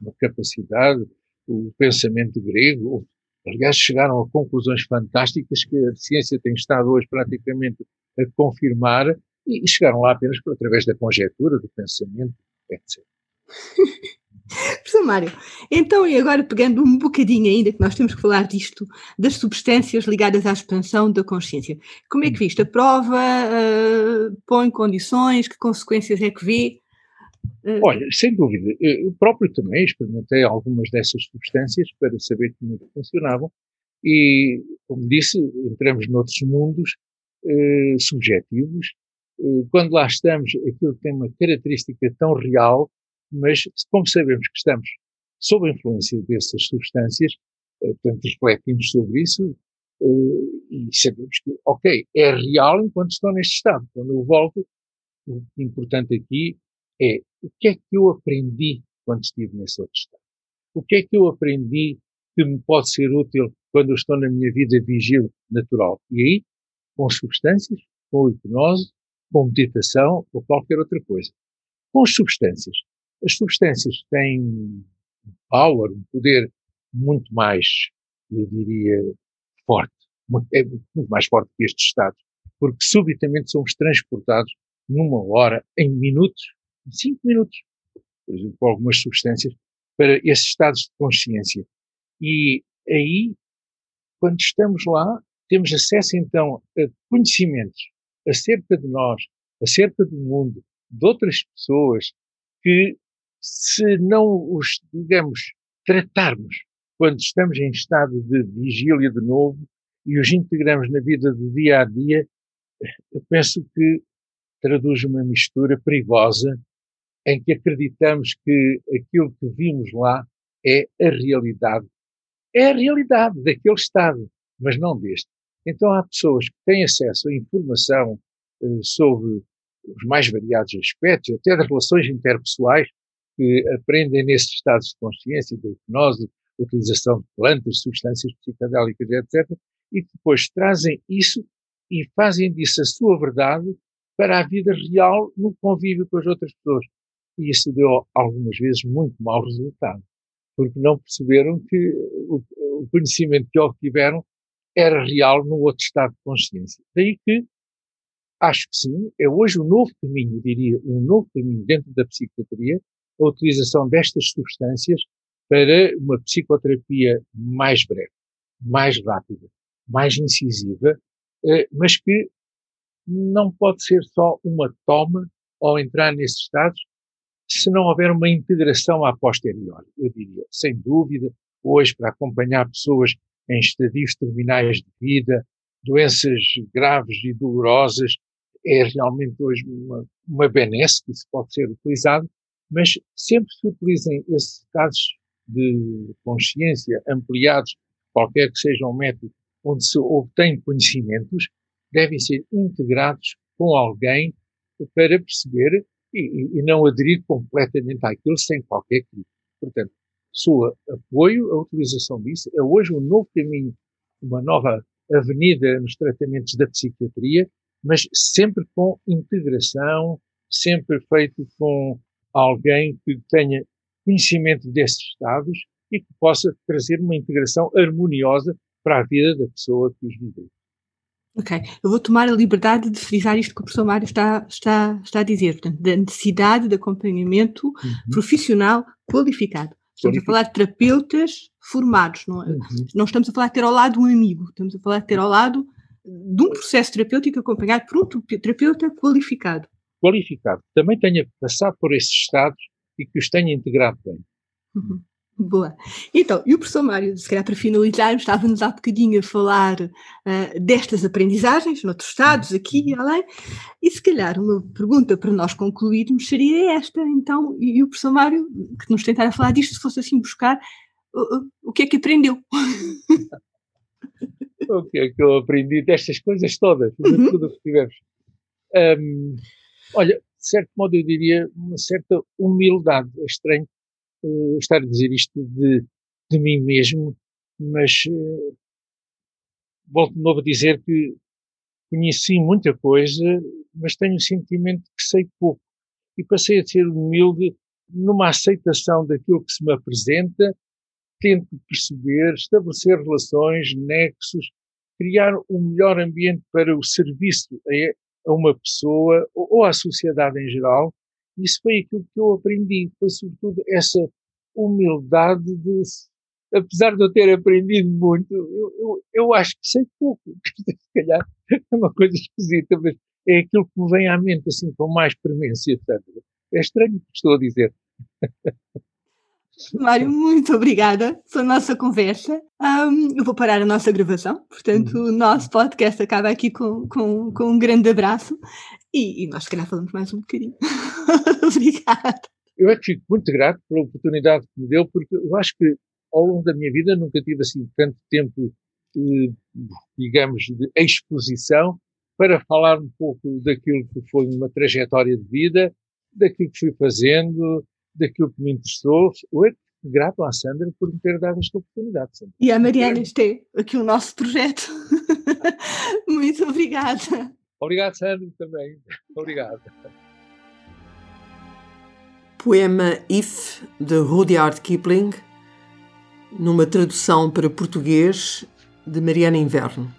uma capacidade, o pensamento grego, aliás, chegaram a conclusões fantásticas que a ciência tem estado hoje praticamente a confirmar e chegaram lá apenas por, através da conjectura, do pensamento, etc. Professor Mário, então e agora pegando um bocadinho ainda, que nós temos que falar disto, das substâncias ligadas à expansão da consciência. Como é que viste? A prova uh, põe condições, que consequências é que vê? Uh... Olha, sem dúvida, eu próprio também experimentei algumas dessas substâncias para saber como é que funcionavam e, como disse, entramos noutros mundos uh, subjetivos. quando lá estamos, aquilo tem uma característica tão real mas como sabemos que estamos sob a influência dessas substâncias, eh, portanto, refletimos sobre isso eh, e sabemos que, ok, é real enquanto estou neste estado. Quando eu volto, o importante aqui é o que é que eu aprendi quando estive nesse outro estado? O que é que eu aprendi que me pode ser útil quando eu estou na minha vida vigil natural? E aí, com substâncias, com hipnose, com meditação ou qualquer outra coisa. Com as substâncias, as substâncias têm um power, um poder muito mais, eu diria, forte, é muito mais forte que estes estados, porque subitamente somos transportados numa hora, em minutos, em cinco minutos, por exemplo, com algumas substâncias, para esses estados de consciência. E aí, quando estamos lá, temos acesso então a conhecimentos acerca de nós, acerca do mundo, de outras pessoas, que se não os, digamos, tratarmos quando estamos em estado de vigília de novo e os integramos na vida do dia a dia, eu penso que traduz uma mistura perigosa em que acreditamos que aquilo que vimos lá é a realidade. É a realidade daquele estado, mas não deste. Então há pessoas que têm acesso a informação eh, sobre os mais variados aspectos, até das relações interpessoais, que aprendem nesses estados de consciência, da hipnose, utilização de plantas, substâncias psicodélicas, etc., e depois trazem isso e fazem disso a sua verdade para a vida real no convívio com as outras pessoas. E isso deu algumas vezes muito mau resultado, porque não perceberam que o, o conhecimento que obtiveram era real no outro estado de consciência. Daí que acho que sim, é hoje um novo caminho, diria, um novo caminho dentro da psiquiatria, a utilização destas substâncias para uma psicoterapia mais breve, mais rápida, mais incisiva, eh, mas que não pode ser só uma toma ao entrar nesses estados, se não houver uma integração a posteriori, eu diria, sem dúvida, hoje para acompanhar pessoas em estadios terminais de vida, doenças graves e dolorosas, é realmente hoje uma, uma benesse que se pode ser utilizado, mas sempre que utilizem esses casos de consciência ampliados, qualquer que seja o método, onde se obtém conhecimentos, devem ser integrados com alguém para perceber e, e não aderir completamente àquilo sem qualquer crítica. Portanto, sou apoio à utilização disso. É hoje um novo caminho, uma nova avenida nos tratamentos da psiquiatria, mas sempre com integração, sempre feito com alguém que tenha conhecimento desses estados e que possa trazer uma integração harmoniosa para a vida da pessoa que os vive. Ok, eu vou tomar a liberdade de frisar isto que o professor Mário está, está, está a dizer, portanto, da necessidade de acompanhamento uhum. profissional qualificado. Estamos a falar de terapeutas formados, não, é? uhum. não estamos a falar de ter ao lado um amigo, estamos a falar de ter ao lado de um processo terapêutico acompanhado por um terapeuta qualificado qualificado, que também tenha passado por esses estados e que os tenha integrado bem. Uhum. Boa. Então, e o professor Mário, se calhar para finalizar, estava-nos há bocadinho a falar uh, destas aprendizagens, noutros estados, aqui e além, e se calhar uma pergunta para nós concluirmos seria esta, então, e, e o professor Mário, que nos tentara falar disto, se fosse assim buscar, uh, uh, o que é que aprendeu? o que é que eu aprendi destas coisas todas, de uhum. tudo o que tivemos? Um, Olha, de certo modo, eu diria, uma certa humildade. É estranho uh, estar a dizer isto de, de mim mesmo, mas uh, volto de novo a dizer que conheci muita coisa, mas tenho o sentimento que sei pouco. E passei a ser humilde numa aceitação daquilo que se me apresenta, tento perceber, estabelecer relações, nexos, criar um melhor ambiente para o serviço a, uma pessoa ou à sociedade em geral. Isso foi aquilo que eu aprendi, foi sobretudo essa humildade de, apesar de eu ter aprendido muito, eu, eu, eu acho que sei pouco. Se calhar é uma coisa esquisita, mas é aquilo que me vem à mente assim com mais premência. Sabe? É estranho o que estou a dizer. Mário, muito obrigada pela nossa conversa. Um, eu vou parar a nossa gravação, portanto, uhum. o nosso podcast acaba aqui com, com, com um grande abraço e, e nós, se calhar, falamos mais um bocadinho. obrigada. Eu é que fico muito grato pela oportunidade que me deu, porque eu acho que ao longo da minha vida nunca tive assim tanto tempo, eh, digamos, de exposição para falar um pouco daquilo que foi uma trajetória de vida, daquilo que fui fazendo, daquilo que me interessou. Eu grato à Sandra por me ter dado esta oportunidade. Sandra. E à Mariana, este é aqui o nosso projeto. Muito obrigada. Obrigado, Sandra, também. Obrigado. Poema If, de Rudyard Kipling, numa tradução para português de Mariana Inverno.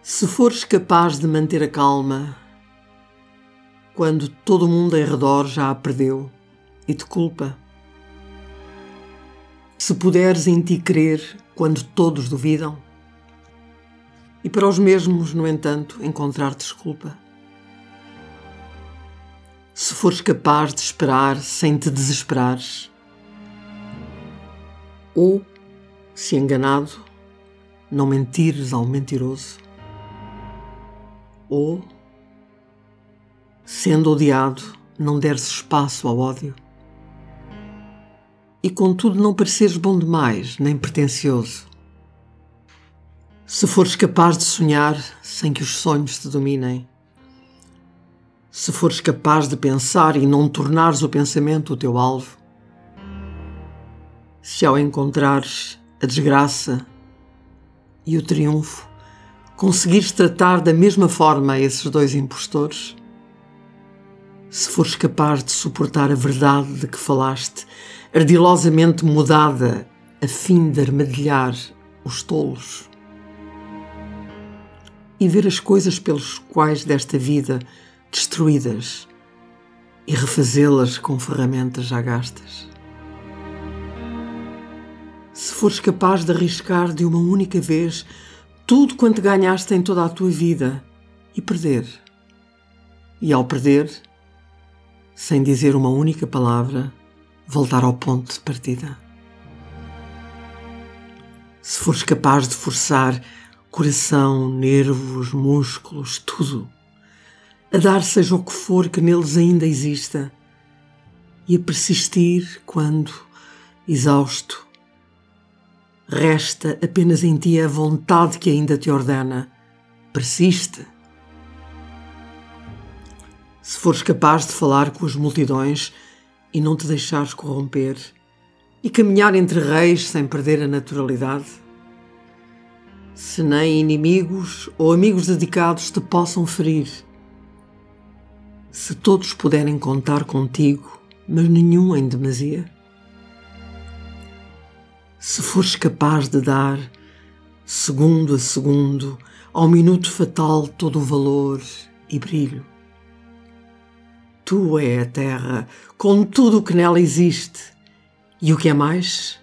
Se fores capaz de manter a calma, quando todo mundo em redor já a perdeu e te culpa. Se puderes em ti crer quando todos duvidam, e para os mesmos, no entanto, encontrar desculpa. Se fores capaz de esperar sem te desesperares, ou, se enganado, não mentires ao mentiroso, ou sendo odiado, não deres espaço ao ódio. E contudo não pareceres bom demais, nem pretencioso. Se fores capaz de sonhar sem que os sonhos te dominem. Se fores capaz de pensar e não tornares o pensamento o teu alvo. Se ao encontrares a desgraça e o triunfo, conseguires tratar da mesma forma esses dois impostores se fores capaz de suportar a verdade de que falaste, ardilosamente mudada a fim de armadilhar os tolos. E ver as coisas pelos quais desta vida destruídas e refazê-las com ferramentas já gastas. Se fores capaz de arriscar de uma única vez tudo quanto ganhaste em toda a tua vida e perder. E ao perder, sem dizer uma única palavra, voltar ao ponto de partida. Se fores capaz de forçar coração, nervos, músculos, tudo, a dar seja o que for que neles ainda exista, e a persistir quando, exausto, resta apenas em ti a vontade que ainda te ordena. Persiste se fores capaz de falar com as multidões e não te deixares corromper, e caminhar entre reis sem perder a naturalidade, se nem inimigos ou amigos dedicados te possam ferir, se todos puderem contar contigo, mas nenhum em demasia, se fores capaz de dar, segundo a segundo, ao minuto fatal todo o valor e brilho, Tu é a terra, com tudo o que nela existe. E o que é mais?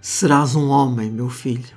Serás um homem, meu filho.